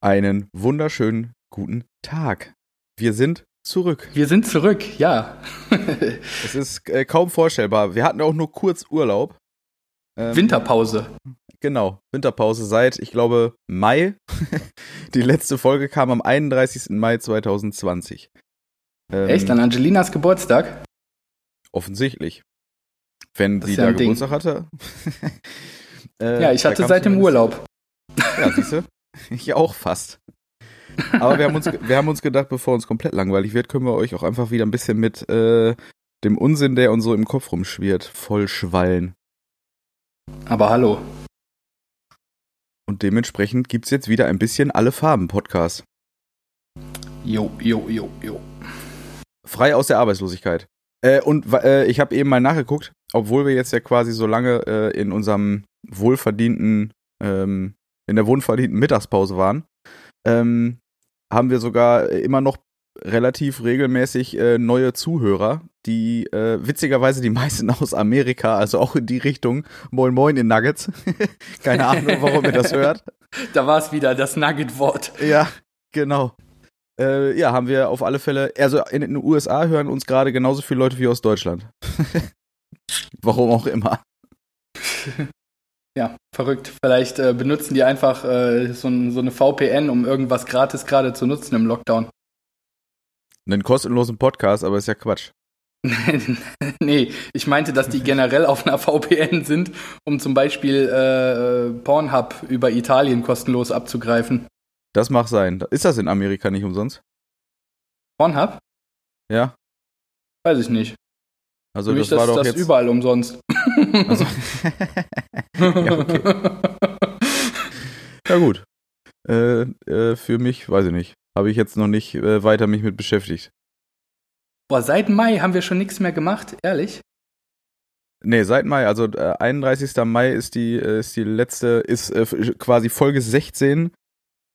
Einen wunderschönen guten Tag. Wir sind zurück. Wir sind zurück, ja. es ist äh, kaum vorstellbar. Wir hatten auch nur kurz Urlaub. Ähm, Winterpause. Genau, Winterpause seit, ich glaube, Mai. Die letzte Folge kam am 31. Mai 2020. Ähm, Echt? An Angelinas Geburtstag? Offensichtlich. Wenn sie ja da Geburtstag hatte. äh, ja, ich hatte seit dem Urlaub. Ja, siehst du? Ich auch fast. Aber wir haben, uns, wir haben uns gedacht, bevor uns komplett langweilig wird, können wir euch auch einfach wieder ein bisschen mit äh, dem Unsinn, der uns so im Kopf rumschwirrt, vollschwallen. Aber hallo. Und dementsprechend gibt es jetzt wieder ein bisschen alle Farben Podcast. Jo, jo, jo, jo. Frei aus der Arbeitslosigkeit. Äh, und äh, ich habe eben mal nachgeguckt, obwohl wir jetzt ja quasi so lange äh, in unserem wohlverdienten, ähm, in der wohlverdienten Mittagspause waren, ähm, haben wir sogar immer noch relativ regelmäßig äh, neue Zuhörer, die äh, witzigerweise die meisten aus Amerika, also auch in die Richtung Moin Moin in Nuggets. Keine Ahnung, warum ihr das hört. Da war es wieder, das Nugget-Wort. Ja, genau. Äh, ja, haben wir auf alle Fälle, also in den USA hören uns gerade genauso viele Leute wie aus Deutschland. warum auch immer. Ja, verrückt. Vielleicht äh, benutzen die einfach äh, so, so, eine VPN, um irgendwas gratis gerade zu nutzen im Lockdown. Einen kostenlosen Podcast, aber ist ja Quatsch. nee, ich meinte, dass die generell auf einer VPN sind, um zum Beispiel äh, Pornhub über Italien kostenlos abzugreifen. Das mag sein. Ist das in Amerika nicht umsonst? Pornhub? Ja. Weiß ich nicht. Also Für das mich war das, doch das jetzt überall umsonst. Also, ja, okay. ja, gut. Äh, äh, für mich, weiß ich nicht. Habe ich jetzt noch nicht äh, weiter mich mit beschäftigt. Boah, seit Mai haben wir schon nichts mehr gemacht, ehrlich? Nee, seit Mai, also 31. Äh, Mai ist die, äh, ist die letzte, ist äh, quasi Folge 16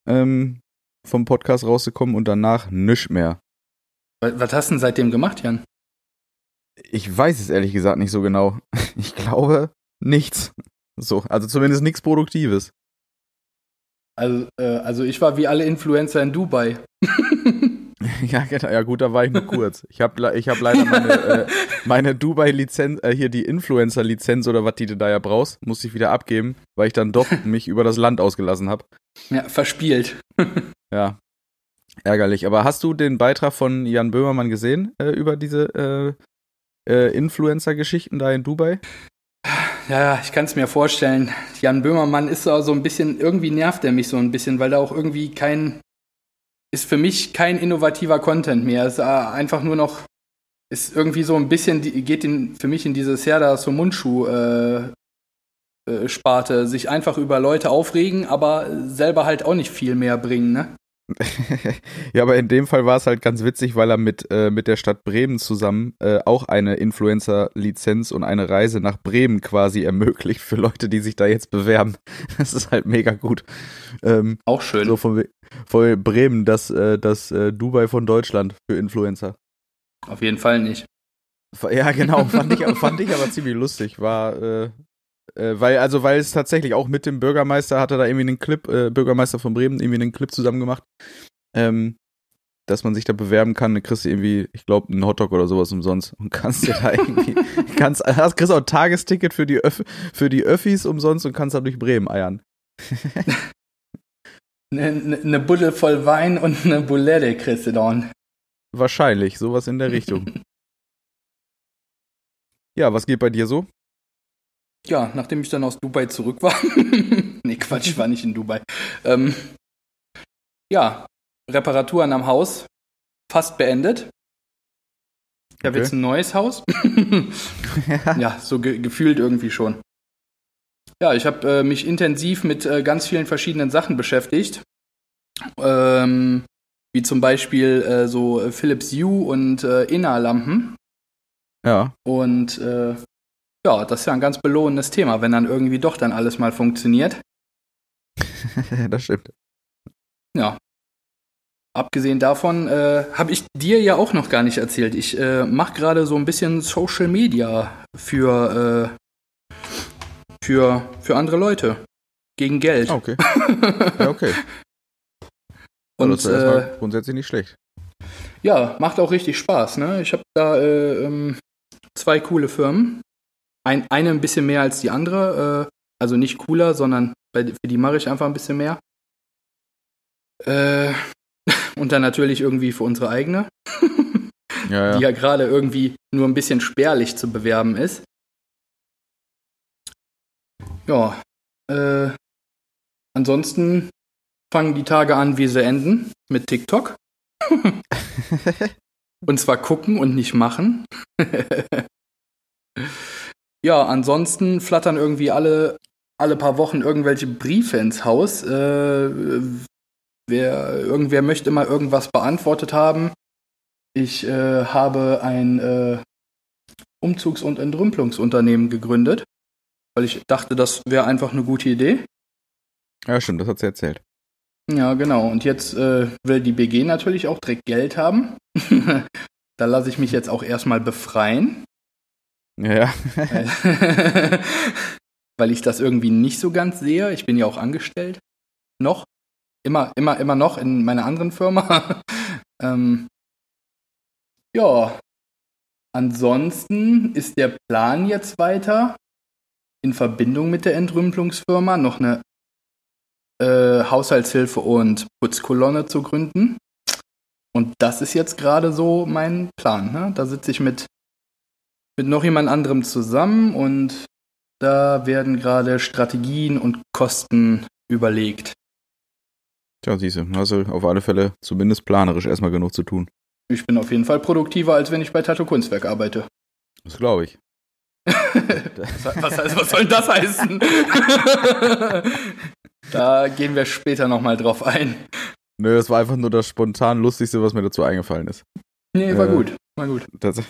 ähm, vom Podcast rausgekommen und danach nichts mehr. Was, was hast du denn seitdem gemacht, Jan? Ich weiß es ehrlich gesagt nicht so genau. Ich glaube nichts. So, also zumindest nichts Produktives. Also, äh, also ich war wie alle Influencer in Dubai. ja, genau. Ja, gut, da war ich nur kurz. Ich habe ich hab leider meine, äh, meine Dubai-Lizenz, äh, hier die Influencer-Lizenz oder was die du da ja brauchst, musste ich wieder abgeben, weil ich dann doch mich über das Land ausgelassen habe. Ja, verspielt. ja. Ärgerlich. Aber hast du den Beitrag von Jan Böhmermann gesehen äh, über diese äh, äh, Influencer-Geschichten da in Dubai? Ja, ich kann es mir vorstellen. Jan Böhmermann ist so ein bisschen, irgendwie nervt er mich so ein bisschen, weil da auch irgendwie kein, ist für mich kein innovativer Content mehr. Es ist einfach nur noch, ist irgendwie so ein bisschen, geht in, für mich in diese Serda so Mundschuh äh, äh, Sparte, sich einfach über Leute aufregen, aber selber halt auch nicht viel mehr bringen, ne? ja, aber in dem Fall war es halt ganz witzig, weil er mit, äh, mit der Stadt Bremen zusammen äh, auch eine Influencer-Lizenz und eine Reise nach Bremen quasi ermöglicht für Leute, die sich da jetzt bewerben. Das ist halt mega gut. Ähm, auch schön. So von, von Bremen, das, äh, das äh, Dubai von Deutschland für Influencer. Auf jeden Fall nicht. Ja, genau, fand ich, fand ich aber ziemlich lustig. War, äh, weil, also, weil es tatsächlich auch mit dem Bürgermeister hatte da irgendwie einen Clip, äh, Bürgermeister von Bremen, irgendwie einen Clip zusammen gemacht, ähm, dass man sich da bewerben kann, dann kriegst du irgendwie, ich glaube, einen Hotdog oder sowas umsonst und kannst dir da irgendwie, kannst, hast, kriegst auch ein Tagesticket für die, Öff, für die Öffis umsonst und kannst da durch Bremen eiern. eine, eine Buddel voll Wein und eine Boulette kriegst du dann. Wahrscheinlich, sowas in der Richtung. ja, was geht bei dir so? Ja, nachdem ich dann aus Dubai zurück war. nee, Quatsch, ich war nicht in Dubai. Ähm, ja, Reparaturen am Haus fast beendet. Ich habe jetzt ein neues Haus. ja, so ge gefühlt irgendwie schon. Ja, ich habe äh, mich intensiv mit äh, ganz vielen verschiedenen Sachen beschäftigt. Ähm, wie zum Beispiel äh, so Philips Hue und äh, Innerlampen. Ja. Und äh, ja, das ist ja ein ganz belohnendes Thema, wenn dann irgendwie doch dann alles mal funktioniert. das stimmt. Ja. Abgesehen davon äh, habe ich dir ja auch noch gar nicht erzählt. Ich äh, mache gerade so ein bisschen Social Media für, äh, für, für andere Leute. Gegen Geld. Ah, okay. ja, okay. Und Und das ist äh, grundsätzlich nicht schlecht. ja, macht auch richtig Spaß. Ne? Ich habe da äh, ähm, zwei coole Firmen. Ein, eine ein bisschen mehr als die andere. Äh, also nicht cooler, sondern bei, für die mache ich einfach ein bisschen mehr. Äh, und dann natürlich irgendwie für unsere eigene, Ja, die ja. ja gerade irgendwie nur ein bisschen spärlich zu bewerben ist. Ja, äh, ansonsten fangen die Tage an, wie sie enden, mit TikTok. Und zwar gucken und nicht machen. Ja, ansonsten flattern irgendwie alle, alle paar Wochen irgendwelche Briefe ins Haus. Äh, wer, irgendwer möchte immer irgendwas beantwortet haben. Ich äh, habe ein äh, Umzugs- und Entrümpelungsunternehmen gegründet, weil ich dachte, das wäre einfach eine gute Idee. ja, stimmt, das hat sie erzählt. Ja, genau. Und jetzt äh, will die BG natürlich auch direkt Geld haben. da lasse ich mich jetzt auch erstmal befreien, Ja, ja. weil- ich das irgendwie nicht so ganz sehe. Ich bin ja auch angestellt. Noch. Immer, immer, immer noch in meiner anderen Firma. ähm, ja. Ansonsten ist der Plan jetzt weiter, in Verbindung mit der Entrümpelungsfirma noch eine äh, Haushaltshilfe und Putzkolonne zu gründen. Und das ist jetzt gerade so mein Plan. Ne? Da sitze ich mit, mit noch jemand anderem zusammen und da werden gerade Strategien und Kosten überlegt. Tja, siehst du, hast du auf alle Fälle zumindest planerisch erstmal genug zu tun. Ich bin auf jeden Fall produktiver, als wenn ich bei Tattoo Kunstwerk arbeite. Das glaube ich. Was, heißt, was soll das heißen? da gehen wir später nochmal drauf ein. Nö, das war einfach nur das spontan Lustigste, was mir dazu eingefallen ist. Nee, war Äh, gut. War gut. Das,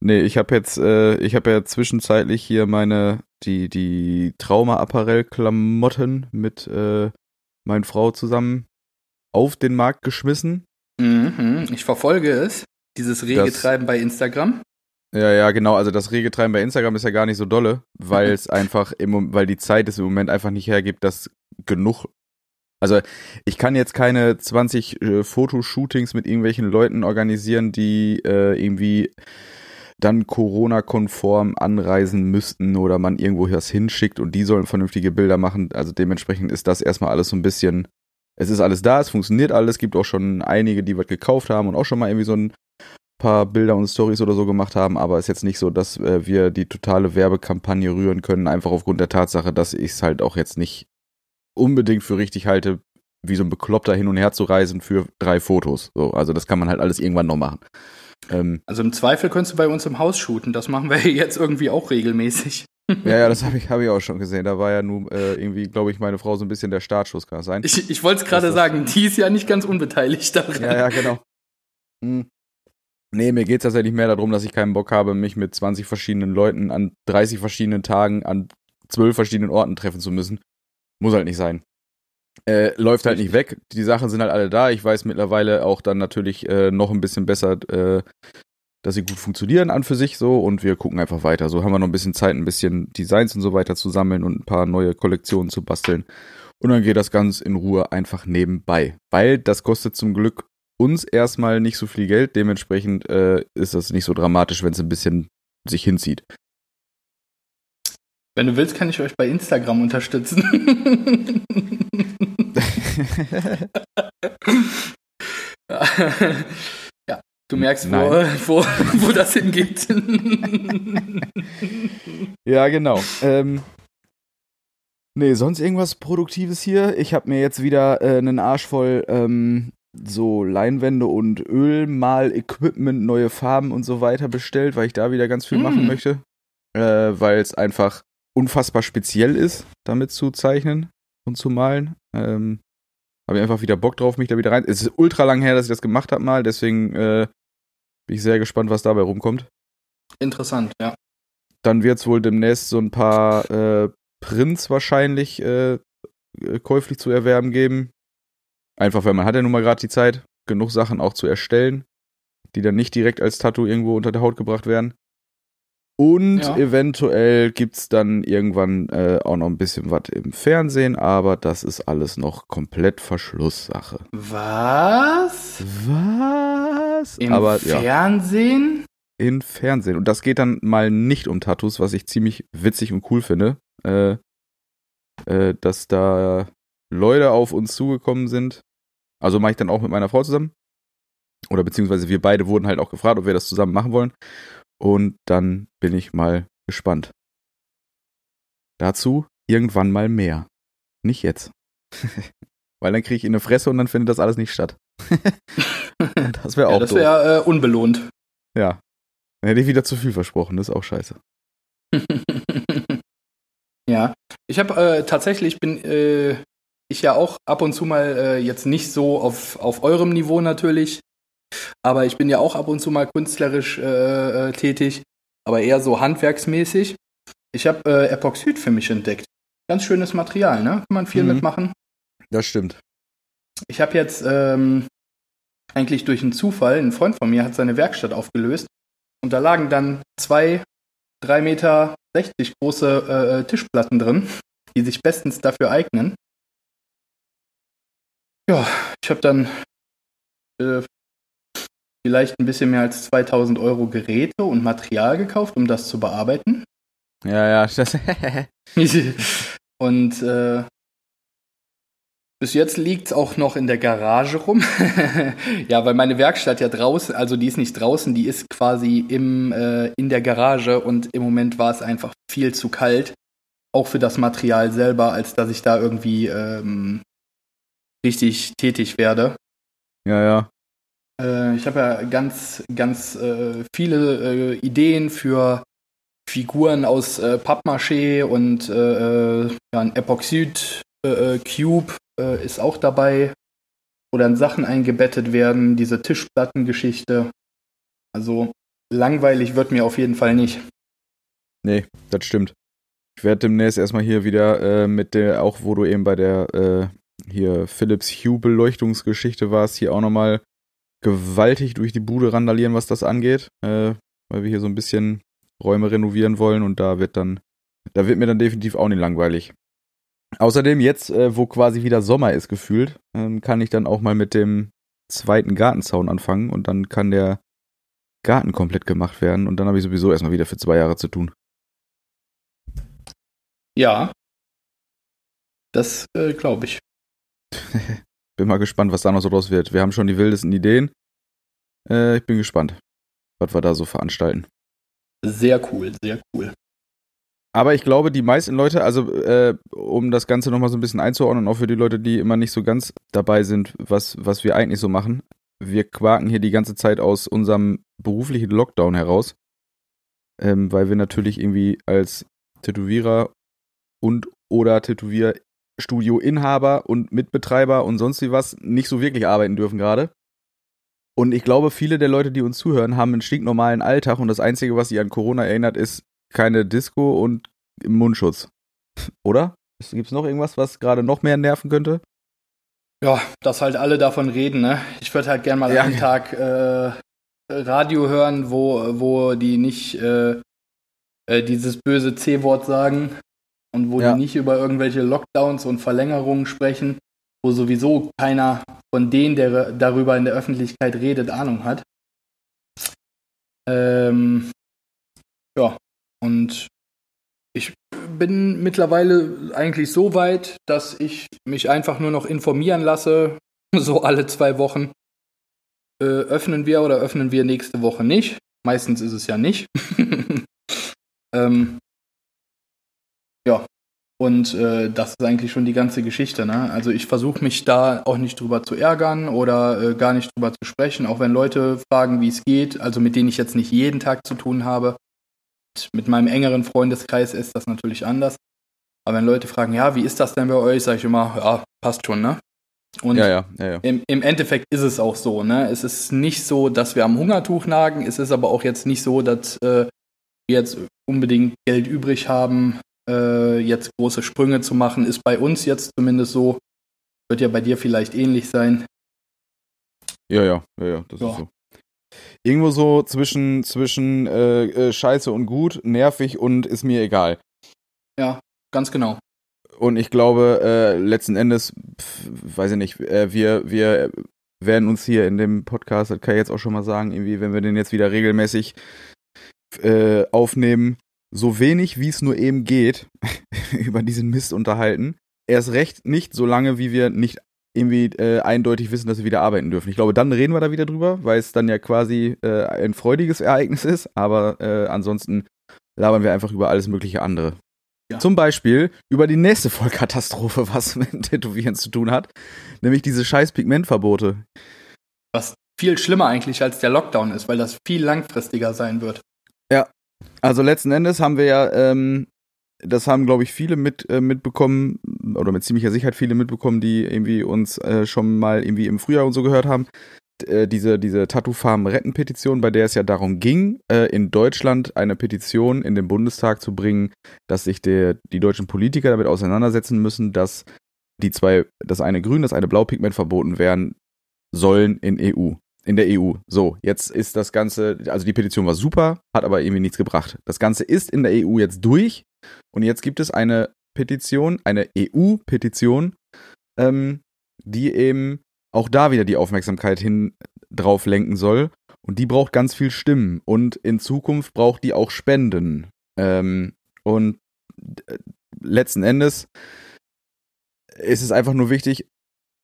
nee, ich habe jetzt, äh, ich habe ja zwischenzeitlich hier meine, die, die Trauma-Apparell-Klamotten mit äh, meinen Frau zusammen auf den Markt geschmissen. Mhm, ich verfolge es. Dieses rege Treiben bei Instagram. Ja, ja, genau. Also das rege Treiben bei Instagram ist ja gar nicht so dolle, weil es einfach im, weil die Zeit es im Moment einfach nicht hergibt, dass genug. Also ich kann jetzt keine 20 äh, Fotoshootings mit irgendwelchen Leuten organisieren, die äh, irgendwie dann Corona-konform anreisen müssten oder man irgendwo was hinschickt und die sollen vernünftige Bilder machen. Also dementsprechend ist das erstmal alles so ein bisschen. Es ist alles da, es funktioniert alles. Es gibt auch schon einige, die was gekauft haben und auch schon mal irgendwie so ein paar Bilder und Stories oder so gemacht haben, aber ist jetzt nicht so, dass äh, wir die totale Werbekampagne rühren können, einfach aufgrund der Tatsache, dass ich es halt auch jetzt nicht unbedingt für richtig halte, wie so ein Bekloppter hin und her zu reisen für drei Fotos. So, also das kann man halt alles irgendwann noch machen. Ähm, Also im Zweifel könntest du bei uns im Haus shooten. Das machen wir jetzt irgendwie auch regelmäßig. ja, ja, das habe ich, hab ich auch schon gesehen. Da war ja nun äh, irgendwie, glaube ich, meine Frau so ein bisschen der Startschuss, kann das sein? Ich, ich wollte es gerade sagen, die ist ja nicht ganz unbeteiligt daran. Ja, ja, genau. Hm. Nee, mir geht's tatsächlich mehr darum, dass ich keinen Bock habe, mich mit 20 verschiedenen Leuten an 30 verschiedenen Tagen an 12 verschiedenen Orten treffen zu müssen. Muss halt nicht sein. Äh, läuft halt nicht weg. Die Sachen sind halt alle da. Ich weiß mittlerweile auch dann natürlich äh, noch ein bisschen besser, äh, dass sie gut funktionieren an für sich so und wir gucken einfach weiter. So haben wir noch ein bisschen Zeit, ein bisschen Designs und so weiter zu sammeln und ein paar neue Kollektionen zu basteln. Und dann geht das ganz in Ruhe einfach nebenbei. Weil das kostet zum Glück uns erstmal nicht so viel Geld. Dementsprechend äh, ist das nicht so dramatisch, wenn es ein bisschen sich hinzieht. Wenn du willst, kann ich euch bei Instagram unterstützen. ja, du merkst, wo, wo, wo das hingeht. ja, genau. Ähm, nee, sonst irgendwas Produktives hier? Ich habe mir jetzt wieder äh, einen Arsch voll ähm, so Leinwände und Ölmal-Equipment, neue Farben und so weiter bestellt, weil ich da wieder ganz viel Mm. machen möchte. Äh, weil es einfach unfassbar speziell ist, damit zu zeichnen und zu malen. Ähm, habe ich einfach wieder Bock drauf, mich da wieder rein. Es ist ultra lang her, dass ich das gemacht habe mal, deswegen äh, bin ich sehr gespannt, was dabei rumkommt. Interessant, ja. Dann wird es wohl demnächst so ein paar äh, Prints wahrscheinlich äh, äh, käuflich zu erwerben geben. Einfach, weil man hat ja nun mal gerade die Zeit, genug Sachen auch zu erstellen, die dann nicht direkt als Tattoo irgendwo unter der Haut gebracht werden. Und Ja. eventuell gibt's dann irgendwann äh, auch noch ein bisschen was im Fernsehen, aber das ist alles noch komplett Verschlusssache. Was? Was? Im aber ja, Fernsehen? in Fernsehen. Und das geht dann mal nicht um Tattoos, was ich ziemlich witzig und cool finde. Äh, äh, dass da Leute auf uns zugekommen sind. Also mache ich dann auch mit meiner Frau zusammen. Oder beziehungsweise wir beide wurden halt auch gefragt, ob wir das zusammen machen wollen. Und dann bin ich mal gespannt. Dazu irgendwann mal mehr. Nicht jetzt. Weil dann kriege ich in eine Fresse und dann findet das alles nicht statt. das wäre auch Ja, das wäre äh, unbelohnt. Ja. Dann hätte ich wieder zu viel versprochen, das ist auch scheiße. ja, ich habe äh, tatsächlich bin äh, ich ja auch ab und zu mal äh, jetzt nicht so auf, auf eurem Niveau natürlich, aber ich bin ja auch ab und zu mal künstlerisch äh, äh, tätig, aber eher so handwerksmäßig. Ich habe äh, Epoxid für mich entdeckt. Ganz schönes Material, ne? Kann man viel Mhm. mitmachen. Das stimmt. Ich habe jetzt ähm, eigentlich durch einen Zufall, ein Freund von mir hat seine Werkstatt aufgelöst und da lagen dann zwei, drei Meter 60 große äh, Tischplatten drin, die sich bestens dafür eignen. Ja, ich habe dann äh, vielleicht ein bisschen mehr als 2000 Euro Geräte und Material gekauft, um das zu bearbeiten. Ja, ja, das, Und äh, bis jetzt liegt's auch noch in der Garage rum. ja, weil meine Werkstatt ja draußen, also die ist nicht draußen, die ist quasi im, äh, in der Garage und im Moment war es einfach viel zu kalt, auch für das Material selber, als dass ich da irgendwie ähm, richtig tätig werde. ja, ja. Äh, ich habe ja ganz, ganz äh, viele äh, Ideen für Figuren aus äh, Pappmaché und äh, äh, ja, ein Epoxid Cube äh, ist auch dabei, wo dann Sachen eingebettet werden, diese Tischplattengeschichte. Also langweilig wird mir auf jeden Fall nicht. Nee, das stimmt. Ich werde demnächst erstmal hier wieder äh, mit der, auch wo du eben bei der äh, hier Philips Hue Beleuchtungsgeschichte warst, hier auch nochmal gewaltig durch die Bude randalieren, was das angeht, äh, weil wir hier so ein bisschen Räume renovieren wollen und da wird dann, da wird mir dann definitiv auch nicht langweilig. Außerdem jetzt, äh, wo quasi wieder Sommer ist gefühlt, ähm, kann ich dann auch mal mit dem zweiten Gartenzaun anfangen und dann kann der Garten komplett gemacht werden und dann habe ich sowieso erstmal wieder für zwei Jahre zu tun. Ja, das äh, glaube ich. Bin mal gespannt, was da noch so draus wird. Wir haben schon die wildesten Ideen. Äh, ich bin gespannt, was wir da so veranstalten. Sehr cool, sehr cool. Aber ich glaube, die meisten Leute, also äh, um das Ganze nochmal so ein bisschen einzuordnen, auch für die Leute, die immer nicht so ganz dabei sind, was, was wir eigentlich so machen. Wir quaken hier die ganze Zeit aus unserem beruflichen Lockdown heraus, ähm, weil wir natürlich irgendwie als Tätowierer und oder Tätowierstudio-Inhaber und Mitbetreiber und sonst wie was nicht so wirklich arbeiten dürfen gerade. Und ich glaube, viele der Leute, die uns zuhören, haben einen stinknormalen Alltag und das Einzige, was sie an Corona erinnert, ist keine Disco und Mundschutz. Oder? Gibt es noch irgendwas, was gerade noch mehr nerven könnte? Ja, dass halt alle davon reden, ne? Ich würde halt gern mal Ja. einen Tag äh, Radio hören, wo, wo die nicht äh, äh, dieses böse C-Wort sagen und wo Ja. die nicht über irgendwelche Lockdowns und Verlängerungen sprechen, wo sowieso keiner von denen, der darüber in der Öffentlichkeit redet, Ahnung hat. Ähm, ja, und ich bin mittlerweile eigentlich so weit, dass ich mich einfach nur noch informieren lasse, so alle zwei Wochen. Äh, öffnen wir oder öffnen wir nächste Woche nicht? Meistens ist es ja nicht. ähm, ja, und äh, das ist eigentlich schon die ganze Geschichte. Ne? Also ich versuche mich da auch nicht drüber zu ärgern oder äh, gar nicht drüber zu sprechen, auch wenn Leute fragen, wie es geht, also mit denen ich jetzt nicht jeden Tag zu tun habe. Mit meinem engeren Freundeskreis ist das natürlich anders. Aber wenn Leute fragen, ja, wie ist das denn bei euch, sage ich immer, ja, passt schon, ne? Und ja, ja, ja, ja. im, im Endeffekt ist es auch so, ne? Es ist nicht so, dass wir am Hungertuch nagen, es ist aber auch jetzt nicht so, dass äh, wir jetzt unbedingt Geld übrig haben, äh, jetzt große Sprünge zu machen. Ist bei uns jetzt zumindest so. Wird ja bei dir vielleicht ähnlich sein. Ja, ja, ja, ja, das Ja. ist so. irgendwo so zwischen, zwischen äh, äh, Scheiße und gut, nervig und ist mir egal. Ja, ganz genau. Und ich glaube, äh, letzten Endes, pf, weiß ich nicht, äh, wir, wir werden uns hier in dem Podcast, das kann ich jetzt auch schon mal sagen, irgendwie, wenn wir den jetzt wieder regelmäßig äh, aufnehmen, so wenig wie es nur eben geht, über diesen Mist unterhalten. Erst recht nicht so lange, wie wir nicht irgendwie äh, eindeutig wissen, dass wir wieder arbeiten dürfen. Ich glaube, dann reden wir da wieder drüber, weil es dann ja quasi äh, ein freudiges Ereignis ist, aber äh, ansonsten labern wir einfach über alles mögliche andere. Ja. Zum Beispiel über die nächste Vollkatastrophe, was mit Tätowieren zu tun hat, nämlich diese scheiß Pigmentverbote. Was viel schlimmer eigentlich als der Lockdown ist, weil das viel langfristiger sein wird. Also letzten Endes haben wir ja, ähm, das haben glaube ich viele mit äh, mitbekommen oder mit ziemlicher Sicherheit viele mitbekommen, die irgendwie uns äh, schon mal irgendwie im Frühjahr und so gehört haben. Äh, diese, diese Tattoo-Farm-Retten-Petition, bei der es ja darum ging, äh, in Deutschland eine Petition in den Bundestag zu bringen, dass sich der, die deutschen Politiker damit auseinandersetzen müssen, dass die zwei, das eine Grün, das eine Blaupigment verboten werden sollen in EU. In der EU. So, jetzt ist das Ganze, also die Petition war super, hat aber irgendwie nichts gebracht. Das Ganze ist in der EU jetzt durch und jetzt gibt es eine Petition, eine EU-Petition, ähm, die eben auch da wieder die Aufmerksamkeit hin drauf lenken soll. Und die braucht ganz viel Stimmen. Und in Zukunft braucht die auch Spenden. Ähm, und äh, letzten Endes ist es einfach nur wichtig,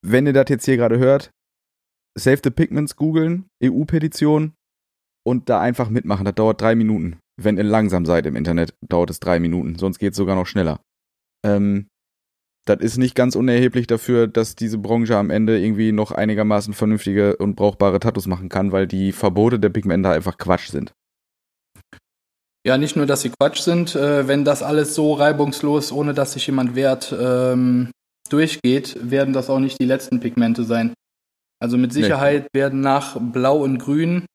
wenn ihr das jetzt hier gerade hört, Save the Pigments googeln, EU-Petition und da einfach mitmachen. Das dauert drei Minuten. Wenn ihr langsam seid im Internet, dauert es drei Minuten. Sonst geht es sogar noch schneller. Ähm, das ist nicht ganz unerheblich dafür, dass diese Branche am Ende irgendwie noch einigermaßen vernünftige und brauchbare Tattoos machen kann, weil die Verbote der Pigmente einfach Quatsch sind. Ja, nicht nur, dass sie Quatsch sind, äh, wenn das alles so reibungslos, ohne dass sich jemand wehrt, ähm, durchgeht, werden das auch nicht die letzten Pigmente sein. Also mit Sicherheit nee. werden nach Blau und Grün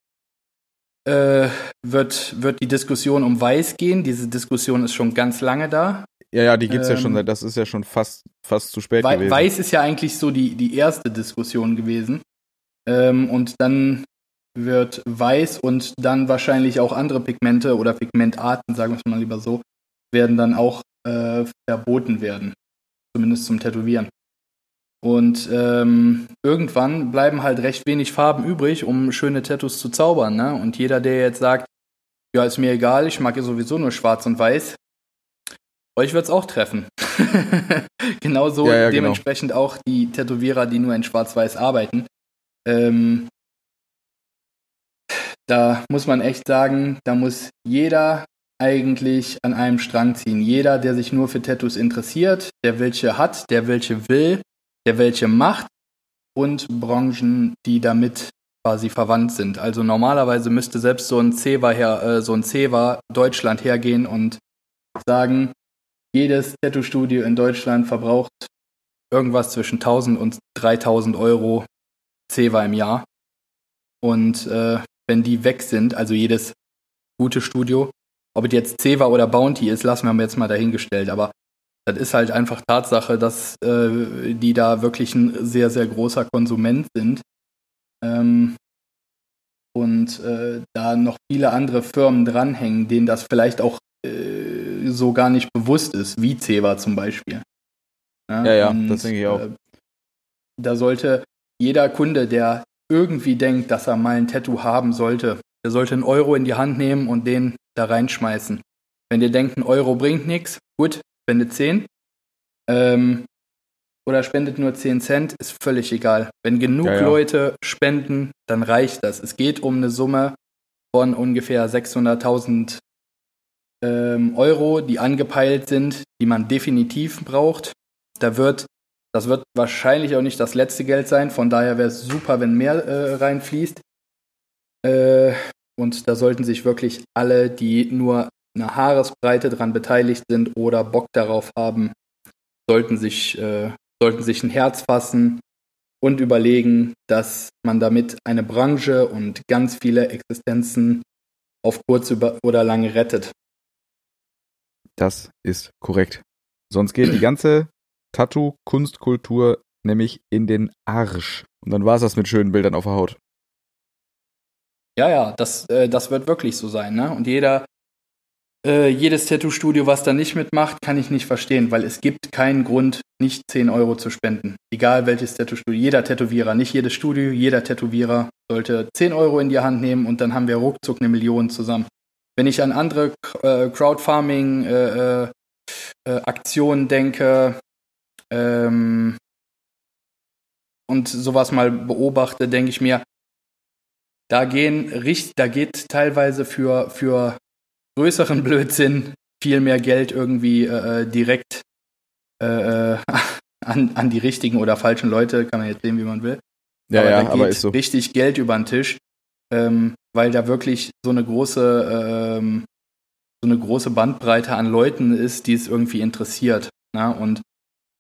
äh, wird, wird die Diskussion um Weiß gehen. Diese Diskussion ist schon ganz lange da. Ja, ja, die gibt's ähm, ja schon, ähm, das ist ja schon fast, fast zu spät We gewesen. Weiß ist ja eigentlich so die, die erste Diskussion gewesen. Ähm, und dann wird Weiß und dann wahrscheinlich auch andere Pigmente oder Pigmentarten, sagen wir es mal lieber so, werden dann auch äh, verboten werden. Zumindest zum Tätowieren. Und ähm, irgendwann bleiben halt recht wenig Farben übrig, um schöne Tattoos zu zaubern. Ne? Und jeder, der jetzt sagt, ja, ist mir egal, ich mag ja sowieso nur schwarz und weiß, euch wird es auch treffen. Genauso ja, ja, genau. dementsprechend genau. auch die Tätowierer, die nur in Schwarz-Weiß arbeiten. Ähm, da muss man echt sagen, da muss jeder eigentlich an einem Strang ziehen. Jeder, der sich nur für Tattoos interessiert, der welche hat, der welche will, der welche macht und Branchen, die damit quasi verwandt sind. Also normalerweise müsste selbst so ein her, äh, so Deutschland hergehen und sagen, jedes Tattoo-Studio in Deutschland verbraucht irgendwas zwischen 1000 und 3000 Euro Ceva im Jahr. Und äh, wenn die weg sind, also jedes gute Studio, ob es jetzt Ceva oder Bounty ist, lassen wir jetzt mal dahingestellt. Aber das ist halt einfach Tatsache, dass äh, die da wirklich ein sehr, sehr großer Konsument sind. Ähm, und äh, da noch viele andere Firmen dranhängen, denen das vielleicht auch äh, so gar nicht bewusst ist, wie Ceva zum Beispiel. Ja, ja, ja das denke ich auch. Äh, da sollte jeder Kunde, der irgendwie denkt, dass er mal ein Tattoo haben sollte, der sollte einen Euro in die Hand nehmen und den da reinschmeißen. Wenn ihr denkt, ein Euro bringt nichts, gut, spendet 10. Ähm, oder spendet nur 10 Cent, ist völlig egal. Wenn genug ja, ja. Leute spenden, dann reicht das. Es geht um eine Summe von ungefähr 600.000 ähm, Euro, die angepeilt sind, die man definitiv braucht. Da wird, das wird wahrscheinlich auch nicht das letzte Geld sein, von daher wäre es super, wenn mehr äh, reinfließt. Äh, und da sollten sich wirklich alle, die nur eine Haaresbreite daran beteiligt sind oder Bock darauf haben, sollten sich, äh, sollten sich ein Herz fassen und überlegen, dass man damit eine Branche und ganz viele Existenzen auf kurz oder lang rettet. Das ist korrekt. Sonst geht die ganze Tattoo-Kunstkultur nämlich in den Arsch. Und dann war es das mit schönen Bildern auf der Haut. Ja, ja, das, äh, das wird wirklich so sein, ne? Und jeder, äh, jedes Tattoo-Studio, was da nicht mitmacht, kann ich nicht verstehen, weil es gibt keinen Grund, nicht 10 Euro zu spenden. Egal welches Tattoo-Studio, jeder Tätowierer, nicht jedes Studio, jeder Tätowierer sollte 10 Euro in die Hand nehmen und dann haben wir ruckzuck eine Million zusammen. Wenn ich an andere äh, Crowdfarming-Aktionen äh, äh, denke ähm, und sowas mal beobachte, denke ich mir, da gehen da geht teilweise für, für größeren Blödsinn viel mehr Geld irgendwie äh, äh direkt äh, äh an, an die richtigen oder falschen Leute, kann man jetzt sehen, wie man will. Ja, aber ja, da geht aber ist so. richtig Geld über den Tisch, ähm, weil da wirklich so eine große, ähm, so eine große Bandbreite an Leuten ist, die es irgendwie interessiert. Na? Ne? Und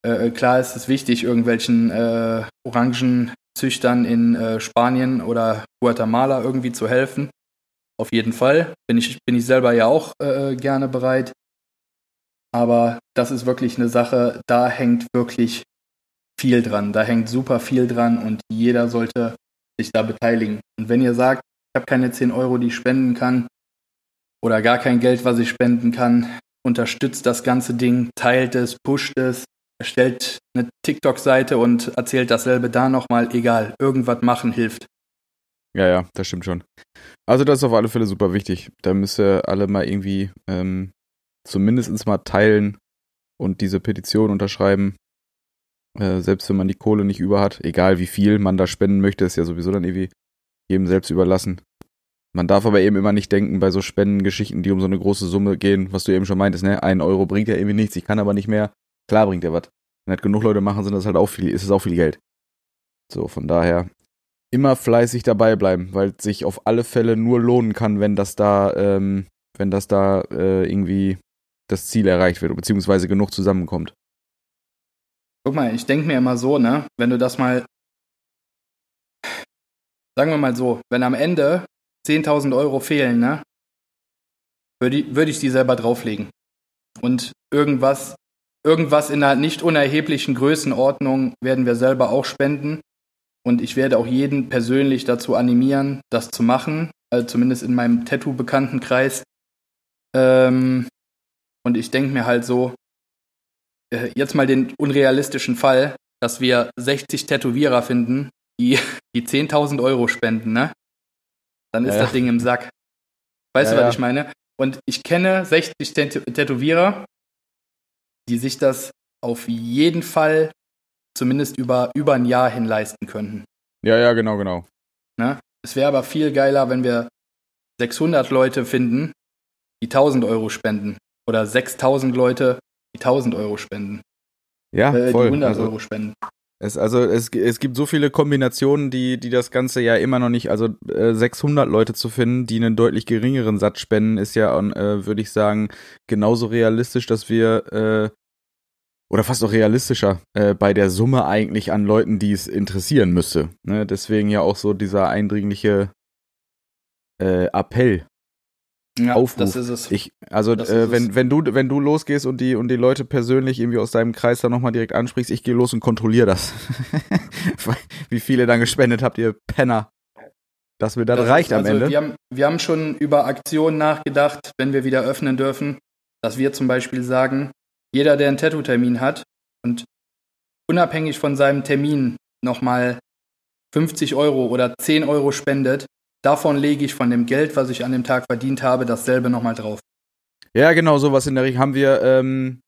äh, äh, klar ist es wichtig, irgendwelchen äh, Orangenzüchtern in äh, Spanien oder Guatemala irgendwie zu helfen. Auf jeden Fall. Bin ich, bin ich selber ja auch äh, gerne bereit. Aber das ist wirklich eine Sache, da hängt wirklich viel dran. Da hängt super viel dran und jeder sollte sich da beteiligen. Und wenn ihr sagt, ich habe keine 10 Euro, die ich spenden kann, oder gar kein Geld, was ich spenden kann, unterstützt das ganze Ding, teilt es, pusht es, erstellt eine TikTok-Seite und erzählt dasselbe da nochmal. Egal, irgendwas machen hilft. Ja, ja, das stimmt schon. Also das ist auf alle Fälle super wichtig. Da müsst ihr alle mal irgendwie ähm, zumindest mal teilen und diese Petition unterschreiben. Äh, selbst wenn man die Kohle nicht über hat, egal wie viel man da spenden möchte, ist ja sowieso dann irgendwie jedem selbst überlassen. Man darf aber eben immer nicht denken bei so Spendengeschichten, die um so eine große Summe gehen, was du eben schon meintest, ne? Ein Euro bringt ja irgendwie nichts, ich kann aber nicht mehr. Klar bringt er was. Wenn halt genug Leute machen, sind das halt auch viel, ist es auch viel Geld. So, von daher immer fleißig dabei bleiben, weil es sich auf alle Fälle nur lohnen kann, wenn das da, ähm, wenn das da äh, irgendwie das Ziel erreicht wird, beziehungsweise genug zusammenkommt. Guck mal, ich denke mir immer so, ne, wenn du das mal, sagen wir mal so, wenn am Ende 10.000 Euro fehlen, ne, würde würd ich die selber drauflegen. Und irgendwas, irgendwas in einer nicht unerheblichen Größenordnung werden wir selber auch spenden. Und ich werde auch jeden persönlich dazu animieren, das zu machen, also zumindest in meinem Tattoo-Bekanntenkreis. Ähm, und ich denke mir halt so, äh, jetzt mal den unrealistischen Fall, dass wir 60 Tätowierer finden, die, die 10.000 Euro spenden, ne? Dann ist ja, das Ding im Sack. Weißt ja, du, was ja. ich meine? Und ich kenne 60 Tätowierer, die sich das auf jeden Fall zumindest über, über ein Jahr hin leisten könnten. Ja, ja, genau, genau. Ne? Es wäre aber viel geiler, wenn wir 600 Leute finden, die 1000 Euro spenden. Oder 6000 Leute, die 1000 Euro spenden. Ja, äh, voll. Die 100 also, Euro spenden. Es, also es, es gibt so viele Kombinationen, die, die das Ganze ja immer noch nicht, also äh, 600 Leute zu finden, die einen deutlich geringeren Satz spenden, ist ja, äh, würde ich sagen, genauso realistisch, dass wir äh, oder fast auch realistischer äh, bei der Summe eigentlich an Leuten, die es interessieren müsste. Ne? Deswegen ja auch so dieser eindringliche äh, Appell. Ja, Aufruf. das ist es. Ich, also äh, wenn, wenn du wenn du losgehst und die und die Leute persönlich irgendwie aus deinem Kreis dann nochmal direkt ansprichst, ich gehe los und kontrolliere das. Wie viele dann gespendet habt, ihr Penner. Das mir dann das reicht am also, Ende. Wir haben, wir haben schon über Aktionen nachgedacht, wenn wir wieder öffnen dürfen, dass wir zum Beispiel sagen, jeder, der einen Tattoo-Termin hat und unabhängig von seinem Termin nochmal 50 Euro oder 10 Euro spendet, davon lege ich von dem Geld, was ich an dem Tag verdient habe, dasselbe nochmal drauf. Ja, genau, sowas in der Richtung haben wir, ähm,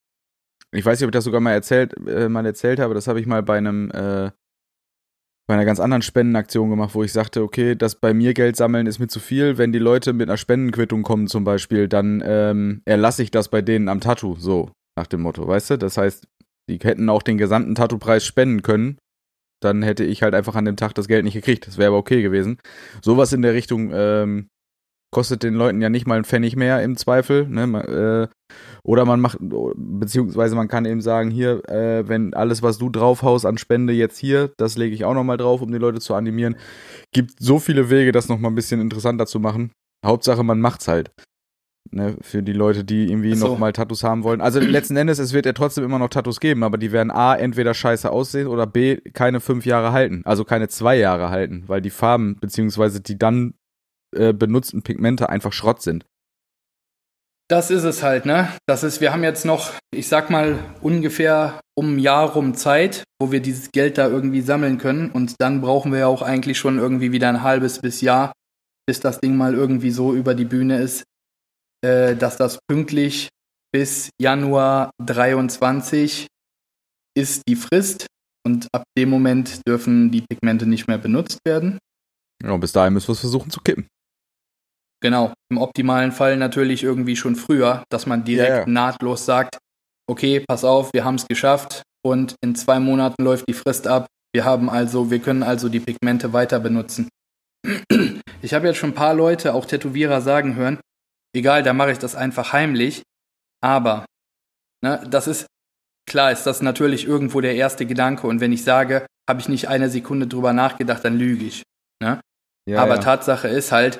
ich weiß nicht, ob ich das sogar mal erzählt, äh, mal erzählt habe, das habe ich mal bei einem, äh, bei einer ganz anderen Spendenaktion gemacht, wo ich sagte, okay, das bei mir Geld sammeln ist mir zu viel. Wenn die Leute mit einer Spendenquittung kommen zum Beispiel, dann ähm, erlasse ich das bei denen am Tattoo. So. Nach dem Motto, weißt du? Das heißt, die hätten auch den gesamten Tattoo-Preis spenden können. Dann hätte ich halt einfach an dem Tag das Geld nicht gekriegt. Das wäre aber okay gewesen. Sowas in der Richtung ähm, kostet den Leuten ja nicht mal einen Pfennig mehr im Zweifel. Ne? Äh, oder man macht, beziehungsweise man kann eben sagen, hier, äh, wenn alles, was du draufhaust an Spende jetzt hier, das lege ich auch nochmal drauf, um die Leute zu animieren. Gibt so viele Wege, das nochmal ein bisschen interessanter zu machen. Hauptsache, man macht's halt. Ne, für die Leute, die irgendwie so. nochmal Tattoos haben wollen. Also letzten Endes, es wird ja trotzdem immer noch Tattoos geben, aber die werden A, entweder scheiße aussehen oder B, keine fünf Jahre halten. Also keine zwei Jahre halten, weil die Farben, beziehungsweise die dann äh, benutzten Pigmente einfach Schrott sind. Das ist es halt, ne? Das ist, wir haben jetzt noch, ich sag mal, ungefähr um ein Jahr rum Zeit, wo wir dieses Geld da irgendwie sammeln können. Und dann brauchen wir ja auch eigentlich schon irgendwie wieder ein halbes bis Jahr, bis das Ding mal irgendwie so über die Bühne ist, äh, dass das pünktlich bis Januar 23 ist die Frist. Und ab dem Moment dürfen die Pigmente nicht mehr benutzt werden. Ja, bis dahin müssen wir es versuchen zu kippen. Genau, im optimalen Fall natürlich irgendwie schon früher, dass man direkt ja, ja. nahtlos sagt, okay, pass auf, wir haben es geschafft und in zwei Monaten läuft die Frist ab. Wir haben also, wir können also die Pigmente weiter benutzen. Ich habe jetzt schon ein paar Leute, auch Tätowierer, sagen hören, egal, da mache ich das einfach heimlich. Aber, ne, das ist, klar ist das natürlich irgendwo der erste Gedanke. Und wenn ich sage, habe ich nicht eine Sekunde drüber nachgedacht, dann lüge ich. Ne? Ja, Aber ja. Tatsache ist halt,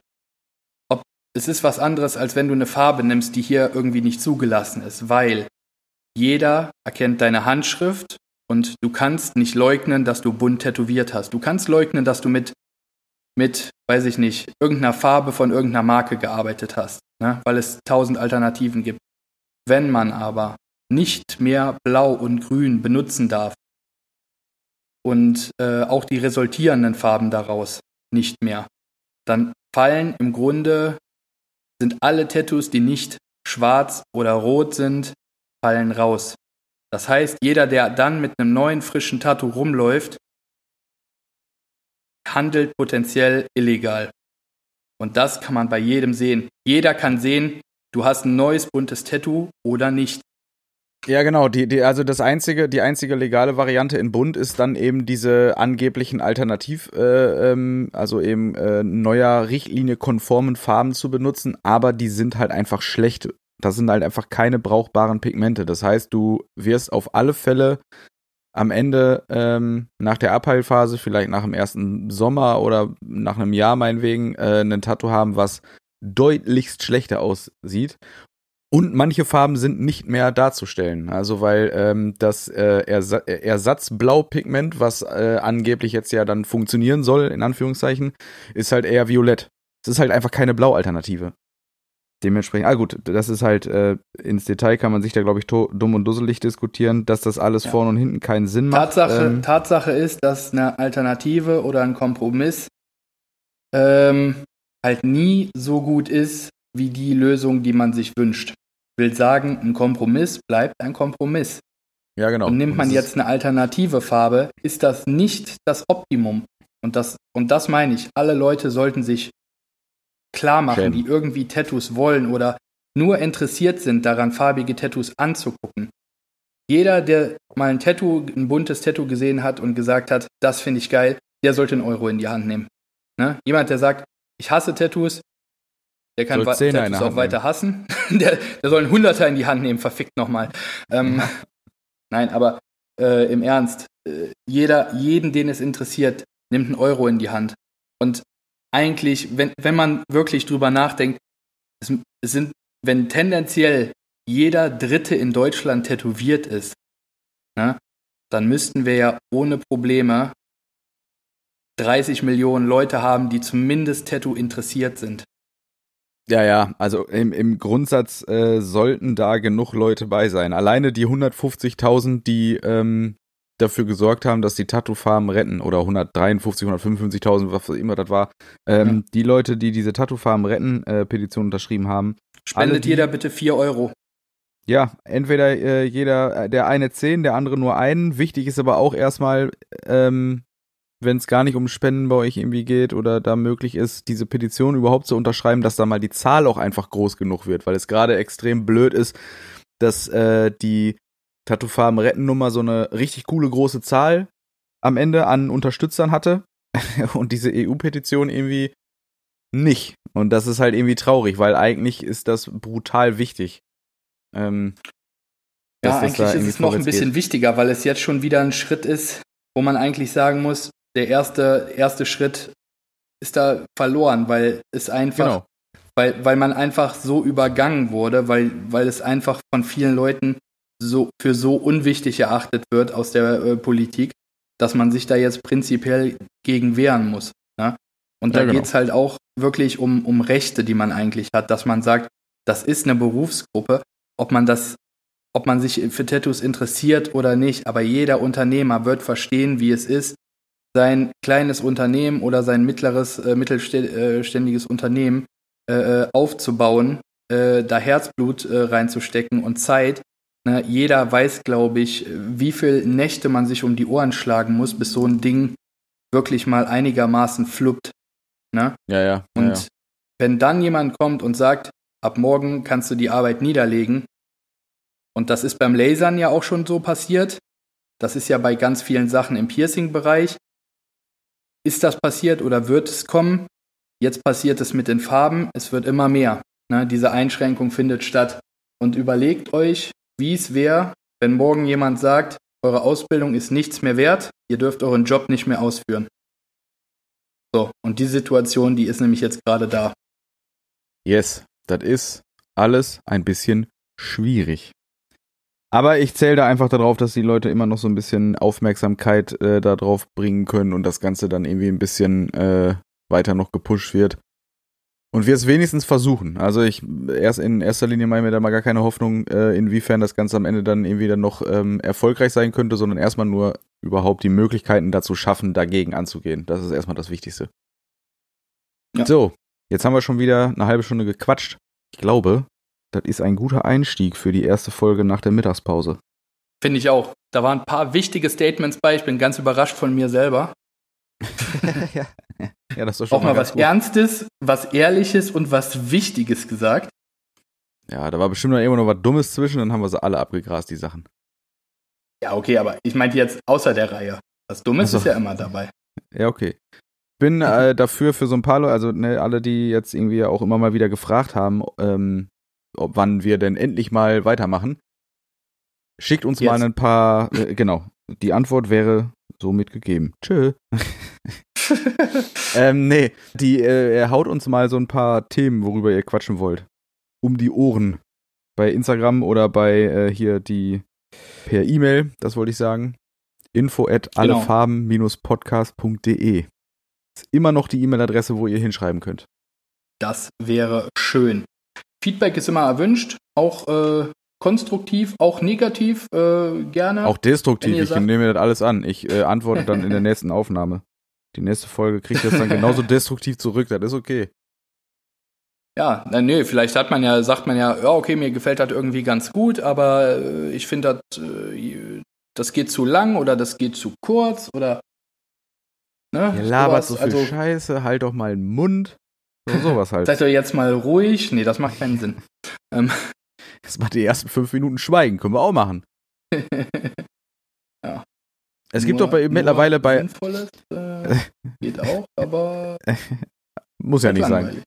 es ist was anderes, als wenn du eine Farbe nimmst, die hier irgendwie nicht zugelassen ist, weil jeder erkennt deine Handschrift und du kannst nicht leugnen, dass du bunt tätowiert hast. Du kannst leugnen, dass du mit, mit, weiß ich nicht, irgendeiner Farbe von irgendeiner Marke gearbeitet hast, ne? weil es tausend Alternativen gibt. Wenn man aber nicht mehr Blau und Grün benutzen darf und äh, auch die resultierenden Farben daraus nicht mehr, dann fallen im Grunde sind alle Tattoos, die nicht schwarz oder rot sind, fallen raus. Das heißt, jeder, der dann mit einem neuen frischen Tattoo rumläuft, handelt potenziell illegal. Und das kann man bei jedem sehen. Jeder kann sehen, du hast ein neues buntes Tattoo oder nicht. Ja, genau. Die, die, also das einzige, die einzige legale Variante in Bund ist dann eben diese angeblichen Alternativ, äh, ähm, also eben äh, neuer Richtlinie konformen Farben zu benutzen, aber die sind halt einfach schlecht. Das sind halt einfach keine brauchbaren Pigmente. Das heißt, du wirst auf alle Fälle am Ende ähm, nach der Abheilphase, vielleicht nach dem ersten Sommer oder nach einem Jahr meinetwegen, äh, ein Tattoo haben, was deutlichst schlechter aussieht. Und manche Farben sind nicht mehr darzustellen. Also weil ähm, das äh, Ersa Ersatzblaupigment, was äh, angeblich jetzt ja dann funktionieren soll, in Anführungszeichen, ist halt eher violett. Es ist halt einfach keine Blaualternative. Dementsprechend, ah gut, das ist halt, äh, ins Detail kann man sich da, glaube ich, dumm und dusselig diskutieren, dass das alles ja. vorne und hinten keinen Sinn macht. Tatsache, ähm, Tatsache ist, dass eine Alternative oder ein Kompromiss ähm, halt nie so gut ist, wie die Lösung, die man sich wünscht will sagen, ein Kompromiss bleibt ein Kompromiss. Ja, genau. Und nimmt man jetzt eine alternative Farbe, ist das nicht das Optimum. Und das, und das meine ich. Alle Leute sollten sich klar machen, Schön. die irgendwie Tattoos wollen oder nur interessiert sind daran, farbige Tattoos anzugucken. Jeder, der mal ein Tattoo, ein buntes Tattoo gesehen hat und gesagt hat, das finde ich geil, der sollte einen Euro in die Hand nehmen. Ne? Jemand, der sagt, ich hasse Tattoos, der kann Tattoos auch weiter hassen. der, der soll einen Hunderter in die Hand nehmen, verfickt nochmal. Ähm, nein, aber äh, im Ernst, äh, jeder, jeden, den es interessiert, nimmt einen Euro in die Hand. Und eigentlich, wenn, wenn man wirklich drüber nachdenkt, es, sind, wenn tendenziell jeder Dritte in Deutschland tätowiert ist, ne, dann müssten wir ja ohne Probleme 30 Millionen Leute haben, die zumindest Tattoo interessiert sind. Ja, ja, also im, im Grundsatz äh, sollten da genug Leute bei sein. Alleine die 150.000, die ähm, dafür gesorgt haben, dass die Tattoo-Farmen retten, oder 153, 155.000, was immer das war, ähm, ja. die Leute, die diese Tattoo-Farmen retten, äh, Petition unterschrieben haben. Spendet die, jeder bitte 4 Euro. Ja, entweder äh, jeder, äh, der eine 10, der andere nur einen. Wichtig ist aber auch erstmal, ähm, wenn es gar nicht um Spenden bei euch irgendwie geht oder da möglich ist, diese Petition überhaupt zu unterschreiben, dass da mal die Zahl auch einfach groß genug wird, weil es gerade extrem blöd ist, dass äh, die Tattoo Farm Rettennummer so eine richtig coole große Zahl am Ende an Unterstützern hatte und diese EU-Petition irgendwie nicht. Und das ist halt irgendwie traurig, weil eigentlich ist das brutal wichtig. Ähm, ja, eigentlich ist es noch ein bisschen geht. wichtiger, weil es jetzt schon wieder ein Schritt ist, wo man eigentlich sagen muss, der erste, erste Schritt ist da verloren, weil es einfach, genau. weil, weil man einfach so übergangen wurde, weil, weil es einfach von vielen Leuten so für so unwichtig erachtet wird aus der äh, Politik, dass man sich da jetzt prinzipiell gegen wehren muss. Ne? Und da Ja, genau. geht's halt auch wirklich um, um Rechte, die man eigentlich hat, dass man sagt, das ist eine Berufsgruppe, ob man das, ob man sich für Tattoos interessiert oder nicht, aber jeder Unternehmer wird verstehen, wie es ist, sein kleines Unternehmen oder sein mittleres, äh, mittelständiges Unternehmen äh, äh, aufzubauen, äh, da Herzblut äh, reinzustecken und Zeit. Ne, jeder weiß, glaube ich, wie viel Nächte man sich um die Ohren schlagen muss, bis so ein Ding wirklich mal einigermaßen fluppt. Ne? Ja, ja. Und ja, ja. wenn dann jemand kommt und sagt, ab morgen kannst du die Arbeit niederlegen, und das ist beim Lasern ja auch schon so passiert, das ist ja bei ganz vielen Sachen im Piercing-Bereich, ist das passiert oder wird es kommen? Jetzt passiert es mit den Farben, es wird immer mehr. Ne? Diese Einschränkung findet statt. Und überlegt euch, wie es wäre, wenn morgen jemand sagt, eure Ausbildung ist nichts mehr wert, ihr dürft euren Job nicht mehr ausführen. So, und die Situation, die ist nämlich jetzt gerade da. Yes, das ist alles ein bisschen schwierig. Aber ich zähle da einfach darauf, dass die Leute immer noch so ein bisschen Aufmerksamkeit äh, darauf bringen können und das Ganze dann irgendwie ein bisschen äh, weiter noch gepusht wird. Und wir es wenigstens versuchen. Also ich erst in erster Linie mache ich mir da mal gar keine Hoffnung, äh, inwiefern das Ganze am Ende dann irgendwie dann noch ähm, erfolgreich sein könnte, sondern erstmal nur überhaupt die Möglichkeiten dazu schaffen, dagegen anzugehen. Das ist erstmal das Wichtigste. Ja. So, jetzt haben wir schon wieder eine halbe Stunde gequatscht. Ich glaube, das ist ein guter Einstieg für die erste Folge nach der Mittagspause. Finde ich auch. Da waren ein paar wichtige Statements bei. Ich bin ganz überrascht von mir selber. ja. ja, das ist doch schon Auch mal ganz was gut. Ernstes, was Ehrliches und was Wichtiges gesagt. Ja, da war bestimmt noch immer noch was Dummes zwischen, dann haben wir sie alle abgegrast, die Sachen. Ja, okay, aber ich meinte jetzt außer der Reihe. Was Dummes so. ist ja immer dabei. Ja, okay. Bin äh, dafür für so ein paar Leute, also ne, alle, die jetzt irgendwie auch immer mal wieder gefragt haben, ähm, ob wann wir denn endlich mal weitermachen. Schickt uns mal Jetzt. ein paar, äh, genau. Die Antwort wäre somit gegeben. Tschö. ähm, nee, die, äh, er haut uns mal so ein paar Themen, worüber ihr quatschen wollt. Um die Ohren. Bei Instagram oder bei äh, hier die per E-Mail, das wollte ich sagen. Info at Genau. allefarben-podcast.de. Ist immer noch die E-Mail-Adresse, wo ihr hinschreiben könnt. Das wäre schön. Feedback ist immer erwünscht, auch äh, konstruktiv, auch negativ, äh, gerne. Auch destruktiv, ich sagt- nehme mir das alles an. Ich äh, antworte dann in der nächsten Aufnahme. Die nächste Folge kriegt das dann genauso destruktiv zurück, das ist okay. Ja, na, nö, vielleicht hat man ja, sagt man ja, ja, okay, mir gefällt das irgendwie ganz gut, aber äh, ich finde das, äh, das geht zu lang oder das geht zu kurz oder ne, Ihr labert so viel also, Scheiße, halt doch mal den Mund. So, sowas halt. Seid ihr jetzt mal ruhig? Nee, das macht keinen Sinn. Ähm, Jetzt mal die ersten fünf Minuten schweigen, können wir auch machen. Es gibt nur- doch bei, mittlerweile bei, Sinnvolles äh, geht auch, aber muss ja nicht sein. langweilig.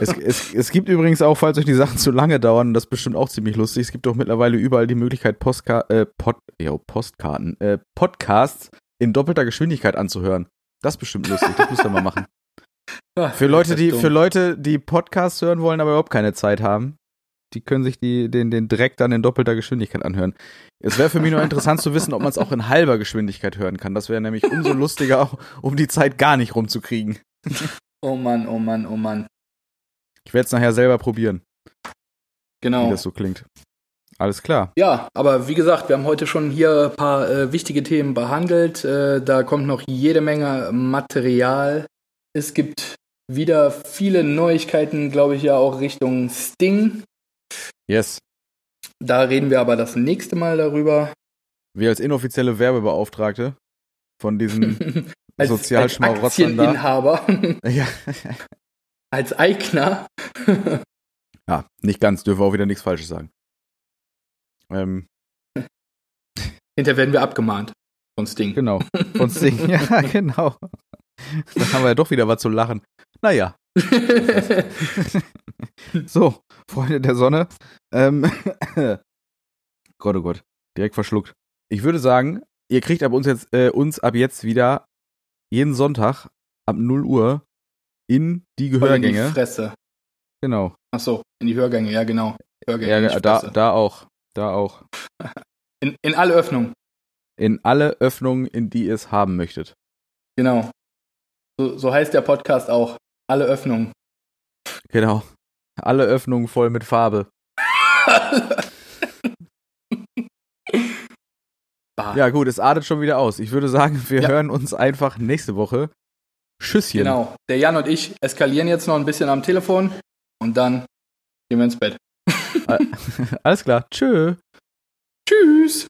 Es, es, es gibt übrigens auch, falls euch die Sachen zu lange dauern, das ist bestimmt auch ziemlich lustig, es gibt doch mittlerweile überall die Möglichkeit, Postka äh, Pod jo, Postkarten, äh, Podcasts in doppelter Geschwindigkeit anzuhören. Das ist bestimmt lustig, das müsst ihr mal machen. Ah, Für Leute, die, dumm. für Leute, die Podcasts hören wollen, aber überhaupt keine Zeit haben, die können sich die, den, den Dreck dann in doppelter Geschwindigkeit anhören. Es wäre für mich nur interessant zu wissen, ob man es auch in halber Geschwindigkeit hören kann. Das wäre nämlich umso lustiger, um die Zeit gar nicht rumzukriegen. Oh Mann, oh Mann, oh Mann. Ich werde es nachher selber probieren, wie Genau. das so klingt. Alles klar. Ja, aber wie gesagt, wir haben heute schon hier ein paar äh, wichtige Themen behandelt. Äh, da kommt noch jede Menge Material. Es gibt wieder viele Neuigkeiten, glaube ich, ja auch Richtung Sting. Yes. Da reden wir aber das nächste Mal darüber. Wir als inoffizielle Werbebeauftragte von diesen als, als Sozialschmarotzern da. Aktieninhaber, Ja. als Eigner. ja, nicht ganz, dürfen wir auch wieder nichts Falsches sagen. Ähm, Hinterher werden wir abgemahnt von Sting. genau. Von Sting. ja, genau. Da haben wir ja doch wieder was zu lachen. Naja. So, Freunde der Sonne. Ähm, Gott, oh Gott, direkt verschluckt. Ich würde sagen, ihr kriegt ab uns jetzt äh, uns ab jetzt wieder jeden Sonntag ab 0 Uhr in die Voll in die Gehörgänge. Fresse. Genau. Ach so, in die Hörgänge, ja genau. Hörgänge, Ja, da, da auch. Da auch. In, in alle Öffnungen, In alle Öffnungen, in die ihr es haben möchtet. genau. So, so heißt der Podcast auch. Alle Öffnungen. Genau. Alle Öffnungen voll mit Farbe. ja, gut, es artet schon wieder aus. Ich würde sagen, wir Ja. hören uns einfach nächste Woche. Tschüsschen. Genau. Der Jan und ich eskalieren jetzt noch ein bisschen am Telefon und dann gehen wir ins Bett. Alles klar. Tschö. Tschüss.